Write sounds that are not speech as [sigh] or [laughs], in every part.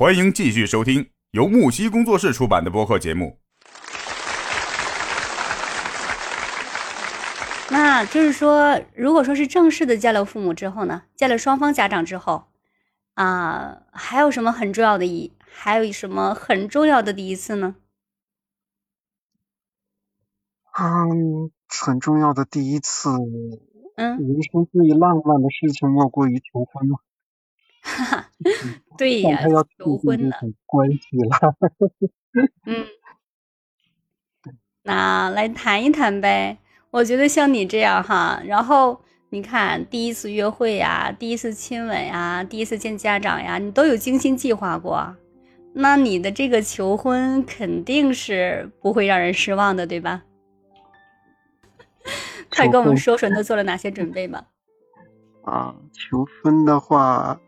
欢迎继续收听由木西工作室出版的播客节目。那就是说，如果说是正式的见了父母之后呢，见了双方家长之后，啊，还有什么很重要的一，还有什么很重要的第一次呢？嗯，很重要的第一次，嗯，人生最浪漫的事情莫过于求婚嘛。哈哈，对呀，求婚呢，关系了。[laughs] 嗯，那来谈一谈呗。我觉得像你这样哈，然后你看第一次约会呀，第一次亲吻呀，第一次见家长呀，你都有精心计划过，那你的这个求婚肯定是不会让人失望的，对吧？[laughs] 快跟我们说说你都做了哪些准备吧。啊，求婚的话，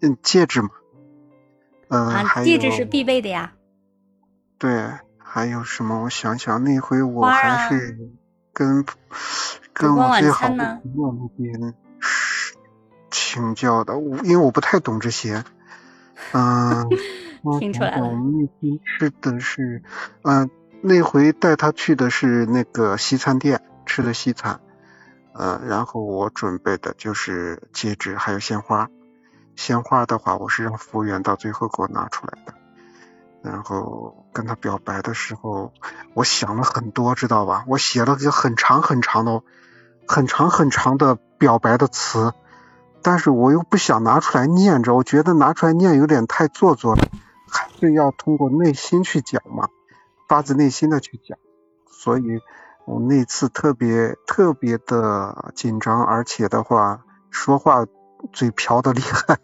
嗯，戒指嘛，嗯，啊，戒指是必备的呀。对，还有什么？我想想，那回我还是。跟跟我最好的朋友那边请教的，我因为我不太懂这些，嗯，[laughs] 听出来了。我们那天吃的是，嗯，那回带他去的是那个西餐店吃的西餐，嗯，然后我准备的就是戒指还有鲜花，鲜花的话我是让服务员到最后给我拿出来的。然后跟他表白的时候，我想了很多，知道吧？我写了个很长很长的、很长很长的表白的词，但是我又不想拿出来念着，我觉得拿出来念有点太做作了，还是要通过内心去讲嘛，发自内心的去讲。所以我那次特别特别的紧张，而且的话，说话嘴瓢的厉害。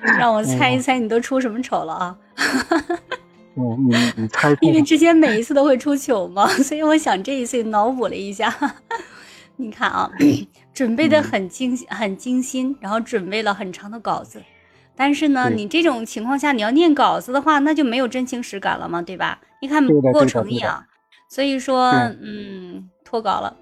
[laughs] 让我猜一猜，你都出什么丑了啊？[laughs] 哦，你你猜？因为之前每一次都会出糗嘛，所以我想这一次脑补了一下。[laughs] 你看啊，[clears throat] 准备的很精很精心，然后准备了很长的稿子。但是呢，你这种情况下，你要念稿子的话，那就没有真情实感了嘛，对吧？你看不够诚意啊。所以说，嗯，脱稿了。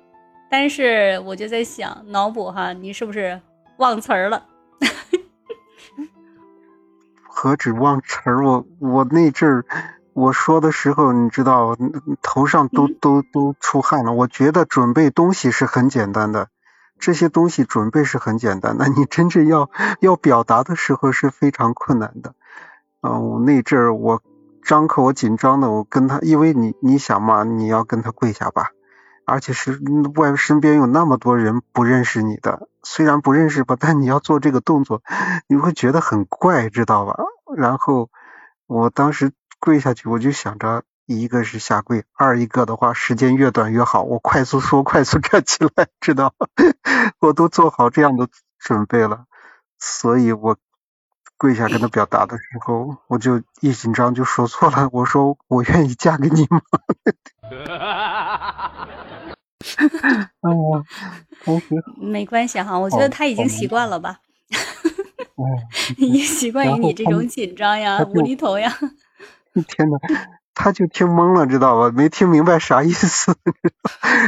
但是我就在想，脑补哈，你是不是忘词儿了？[laughs] 何止忘词儿，我我那阵儿我说的时候，你知道，头上都都都出汗了。我觉得准备东西是很简单的，这些东西准备是很简单的，[laughs] 你真正要要表达的时候是非常困难的。嗯，我那阵儿我张口我紧张的，我跟他，因为你你想嘛，你要跟他跪下吧。而且是外身边有那么多人不认识你的，虽然不认识吧，但你要做这个动作，你会觉得很怪，知道吧？然后我当时跪下去，我就想着，一个是下跪，二一个的话时间越短越好，我快速说，快速站起来，知道？[laughs] 我都做好这样的准备了，所以我跪下跟他表达的时候，我就一紧张就说错了，我说我愿意嫁给你吗？[laughs] 哎呀，同时 [laughs] 没关系哈，我觉得他已经习惯了吧，已经习惯于你这种紧张呀、无厘头呀。[laughs] 天呐，他就听懵了，知道吧？没听明白啥意思，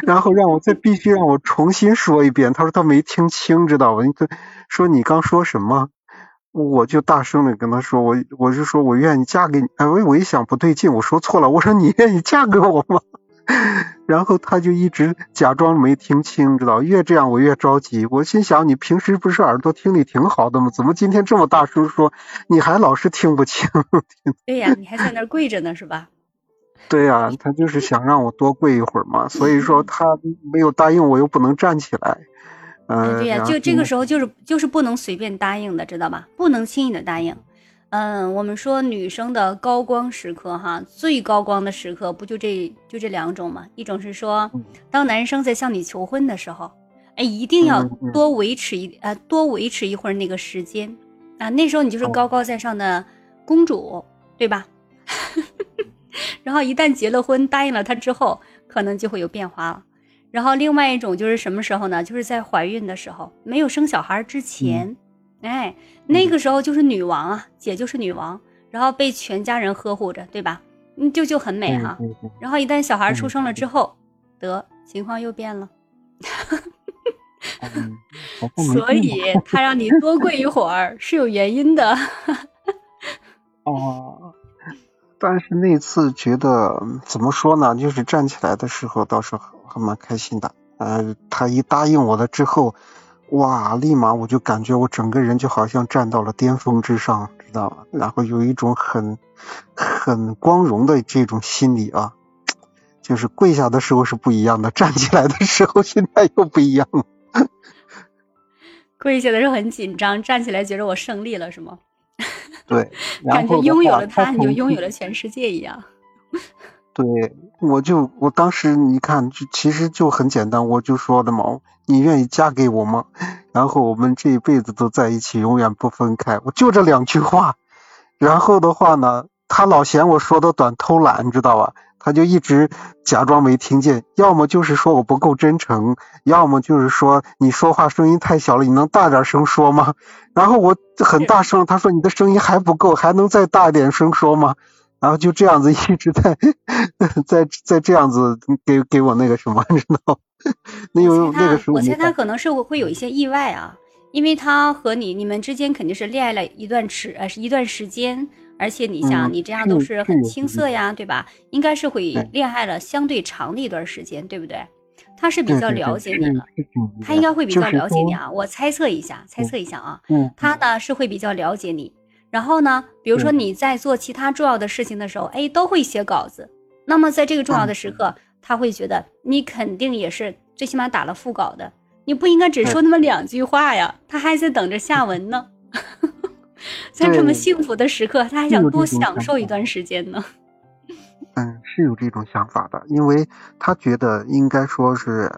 然后让我再必须让我重新说一遍。他说他没听清，知道吧？你说你刚说什么？我就大声的跟他说，我我就说我愿意嫁给你。哎，我我一想不对劲，我说错了，我说你愿意嫁给我吗？[laughs] 然后他就一直假装没听清，知道？越这样我越着急。我心想，你平时不是耳朵听力挺好的吗？怎么今天这么大声说？你还老是听不清？[laughs] 对呀，你还在那跪着呢，是吧？[laughs] 对呀，他就是想让我多跪一会儿嘛。所以说他没有答应，我又不能站起来。嗯，对呀，就这个时候就是就是不能随便答应的，知道吧？不能轻易的答应。嗯，我们说女生的高光时刻哈，最高光的时刻不就这就这两种吗？一种是说，当男生在向你求婚的时候，哎，一定要多维持一呃多维持一会儿那个时间啊，那时候你就是高高在上的公主，对吧？[laughs] 然后一旦结了婚，答应了他之后，可能就会有变化了。然后另外一种就是什么时候呢？就是在怀孕的时候，没有生小孩之前。哎，那个时候就是女王啊，姐就是女王，然后被全家人呵护着，对吧？嗯，就就很美哈。然后一旦小孩出生了之后，得情况又变了。所以他让你多跪一会儿是有原因的。[laughs] 哦，但是那次觉得怎么说呢？就是站起来的时候倒是还蛮开心的。呃，他一答应我了之后，哇，立马我就感觉我整个人就好像站到了巅峰之上，知道吗？然后有一种很很光荣的这种心理啊，就是跪下的时候是不一样的，站起来的时候心态又不一样了。[laughs] 跪下的时候很紧张，站起来觉得我胜利了，是吗？[laughs] 对，感觉拥有了他，你就拥有 [laughs] 了全世界一样。对，我就我当时你看，就其实就很简单，我就说的嘛，你愿意嫁给我吗？然后我们这一辈子都在一起，永远不分开。我就这两句话，然后的话呢，他老嫌我说的短，偷懒，你知道吧？他就一直假装没听见，要么就是说我不够真诚，要么就是说你说话声音太小了，你能大点声说吗？然后我很大声，他说你的声音还不够，还能再大点声说吗？然后就这样子一直在 [laughs] 在在这样子给给我那个什么，你知道？那有那个时候，我猜他可能是会有一些意外啊，因为他和你你们之间肯定是恋爱了一段时呃是一段时间。而且你想，你这样都是很青涩呀，对吧？应该是会恋爱了相对长的一段时间，对不对？他是比较了解你了，他应该会比较了解你啊。我猜测一下，猜测一下啊。他呢是会比较了解你。然后呢，比如说你在做其他重要的事情的时候，哎，都会写稿子。那么在这个重要的时刻，他会觉得你肯定也是最起码打了副稿的，你不应该只说那么两句话呀。他还在等着下文呢。[laughs] 在这么幸福的时刻，他还想多享受一段时间呢。嗯，是有这种想法的，因为他觉得应该说是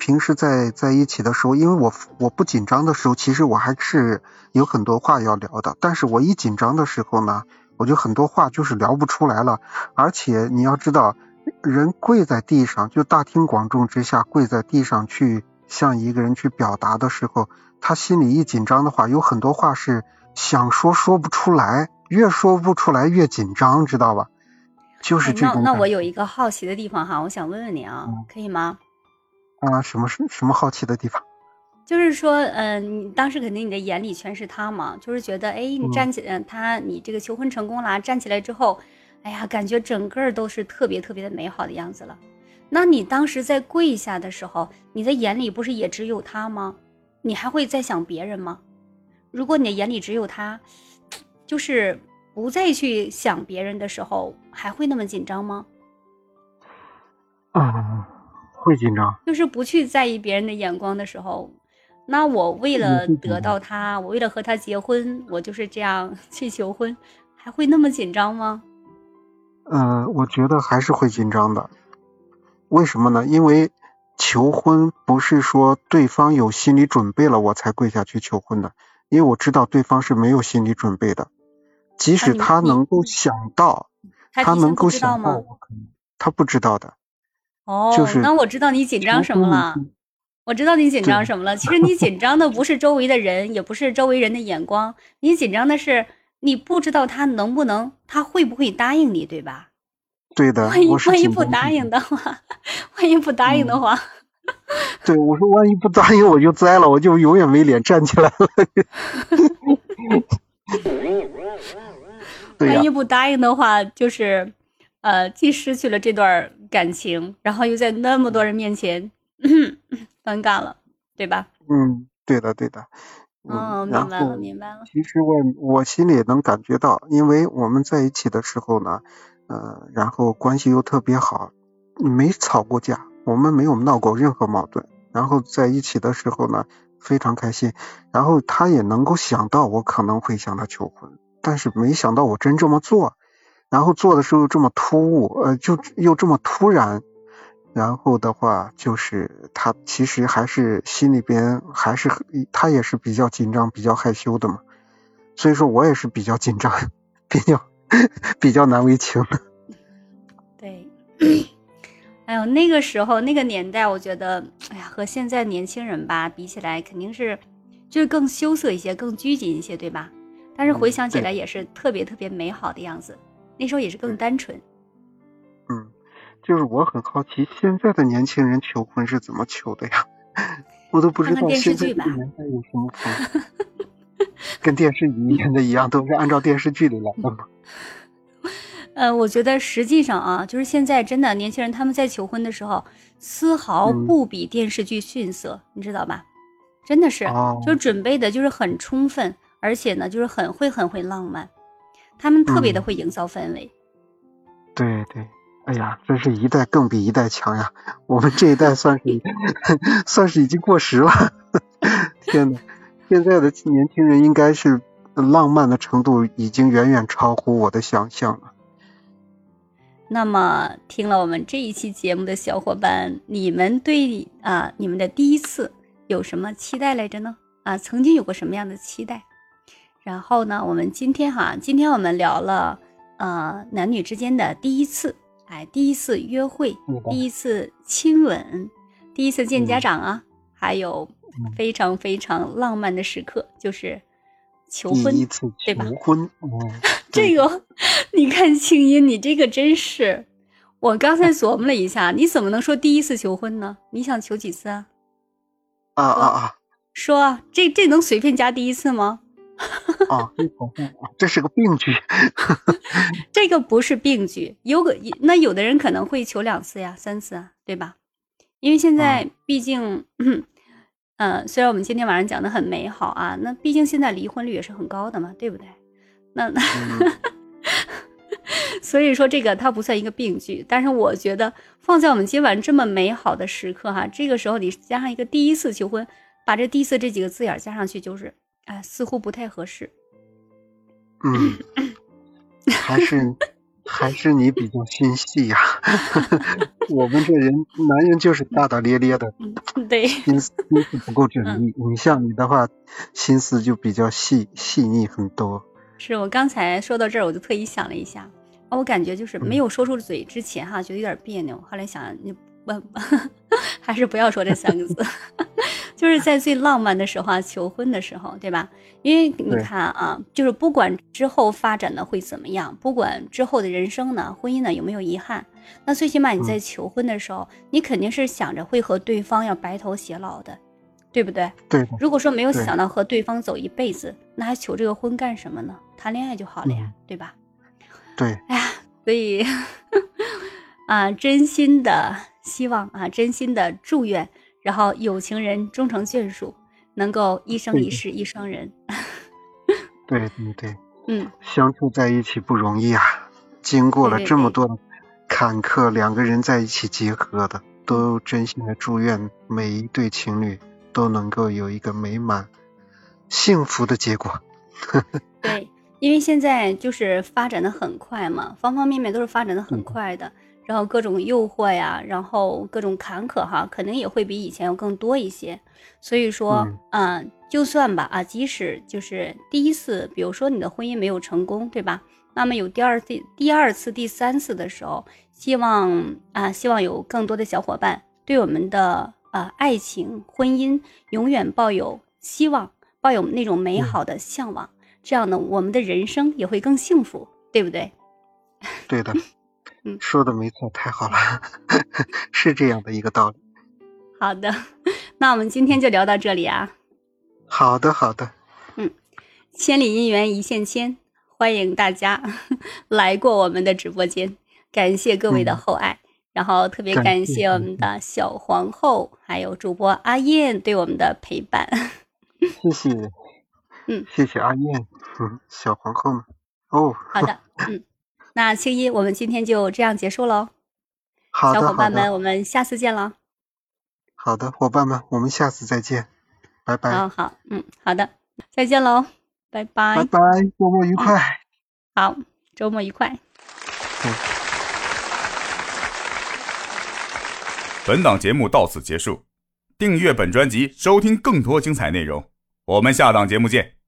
平时在在一起的时候，因为我我不紧张的时候，其实我还是有很多话要聊的。但是我一紧张的时候呢，我就很多话就是聊不出来了。而且你要知道，人跪在地上，就大庭广众之下跪在地上去向一个人去表达的时候，他心里一紧张的话，有很多话是。想说说不出来，越说不出来越紧张，知道吧？就是这种。那那我有一个好奇的地方哈，我想问问你啊，可以吗？啊，什么是什么好奇的地方？就是说，嗯，你当时肯定你的眼里全是他嘛，就是觉得，哎，你站起来，他你这个求婚成功了，站起来之后，哎呀，感觉整个都是特别特别的美好的样子了。那你当时在跪下的时候，你的眼里不是也只有他吗？你还会再想别人吗？如果你的眼里只有他，就是不再去想别人的时候，还会那么紧张吗？啊，会紧张。就是不去在意别人的眼光的时候，那我为了得到他，我为了和他结婚，我就是这样 [laughs] 去求婚，还会那么紧张吗？嗯，我觉得还是会紧张的。为什么呢？因为求婚不是说对方有心理准备了我才跪下去求婚的。因为我知道对方是没有心理准备的，即使他能够想到，他能够想到，他不知道的。哦，就是那我知道你紧张什么了，我知道你紧张什么了。其实你紧张的不是周围的人，也不是周围人的眼光，你紧张的是你不知道他能不能，他会不会答应你，对吧？对的。万一万一不答应的话，万一不答应的话。对，我说万一不答应我就栽了，我就永远没脸站起来了。[laughs] 万一不答应的话，就是呃，既失去了这段感情，然后又在那么多人面前 [clears throat] 尴尬了，对吧？嗯，对的，对的。哦，明白了，明白了。其实我我心里也能感觉到，因为我们在一起的时候呢，呃，然后关系又特别好，没吵过架。我们没有闹过任何矛盾，然后在一起的时候呢，非常开心。然后他也能够想到我可能会向他求婚，但是没想到我真这么做，然后做的时候这么突兀，呃，就又这么突然。然后的话，就是他其实还是心里边还是他也是比较紧张、比较害羞的嘛。所以说我也是比较紧张，比较比较难为情的。[laughs] 对。哎呦，那个时候那个年代，我觉得，哎呀，和现在年轻人吧比起来，肯定是就是更羞涩一些，更拘谨一些，对吧？但是回想起来也是特别特别美好的样子，那时候也是更单纯。嗯，就是我很好奇，现在的年轻人求婚是怎么求的呀？[laughs] 我都不知道现在年代有什么跟电视里演的一样，都是按照电视剧里来的吗。[laughs] 呃，我觉得实际上啊，就是现在真的年轻人他们在求婚的时候，丝毫不比电视剧逊色，你知道吧？真的是，就准备的就是很充分，而且呢，就是很会很会浪漫，他们特别的会营造氛围。对对，哎呀，真是一代更比一代强呀！我们这一代算是 [laughs] 算是已经过时了。天呐，现在的年轻人应该是浪漫的程度已经远远超乎我的想象了。那么，听了我们这一期节目的小伙伴，你们对啊你们的第一次有什么期待来着呢？啊，曾经有过什么样的期待？然后呢，我们今天哈，今天我们聊了呃男女之间的第一次，哎，第一次约会，第一次亲吻，第一次见家长啊，还有非常非常浪漫的时刻，就是求婚，对吧？求婚，[laughs] 这个，你看青音，你这个真是，我刚才琢磨了一下，你怎么能说第一次求婚呢？你想求几次啊？啊啊啊！说这这能随便加第一次吗？[laughs] 啊，这是个病句。[laughs] 这个不是病句，有个那有的人可能会求两次呀、三次啊，对吧？因为现在毕竟，嗯，[clears throat] 虽然我们今天晚上讲的很美好啊，那毕竟现在离婚率也是很高的嘛，对不对？那，[laughs] 所以说这个它不算一个病句，但是我觉得放在我们今晚这么美好的时刻哈，这个时候你加上一个第一次求婚，把这“第一次”这几个字眼加上去，就是哎，似乎不太合适。嗯，还是还是你比较心细呀。[laughs] 我们这人男人就是大大咧咧的，对，心思心思不够缜密。你像你的话，心思就比较细细腻很多。是我刚才说到这儿，我就特意想了一下，我感觉就是没有说出嘴之前哈，觉得有点别扭。后来想，你不 [laughs] 还是不要说这三个字，就是在最浪漫的时候啊，求婚的时候，对吧？因为你看啊，就是不管之后发展的会怎么样，不管之后的人生呢，婚姻呢有没有遗憾，那最起码你在求婚的时候，你肯定是想着会和对方要白头偕老的。对不对？对。如果说没有想到和对方走一辈子，那还求这个婚干什么呢？谈恋爱就好了呀，对吧？对。哎呀，所以 [laughs] 啊，真心的希望啊，真心的祝愿，然后有情人终成眷属，能够一生一世一双人。对对对。[laughs] 嗯。相处在一起不容易啊，经过了这么多坎坷，两个人在一起结合的，都真心的祝愿每一对情侣。都能够有一个美满、幸福的结果。[laughs] 对，因为现在就是发展的很快嘛，方方面面都是发展的很快的，然后各种诱惑呀，然后各种坎坷哈，肯定也会比以前要更多一些。所以说，嗯，就算吧啊，即使就是第一次，比如说你的婚姻没有成功，对吧？那么有第二次、第二次、第三次的时候，希望啊，希望有更多的小伙伴对我们的。啊，爱情、婚姻永远抱有希望，抱有那种美好的向往，这样呢，我们的人生也会更幸福，对不对？[laughs] 对的，嗯，说的没错，太好了，[laughs] 是这样的一个道理。好的，[laughs] 那我们今天就聊到这里啊。好的，好的。嗯，千里姻缘一线牵，欢迎大家 [laughs] 来过我们的直播间，感谢各位的厚爱。然后特别感谢我们的小皇后，还有主播阿燕对我们的陪伴。谢谢，嗯，谢谢阿燕，嗯，小皇后呢？哦，好的，嗯，那青衣，我们今天就这样结束喽。好的，小伙伴们，我们下次见了。好的，伙伴们，我们下次再见，拜拜。好好，嗯，好的，再见喽，拜拜。拜拜，周末愉快。好，周末愉快。嗯。本档节目到此结束，订阅本专辑，收听更多精彩内容。我们下档节目见。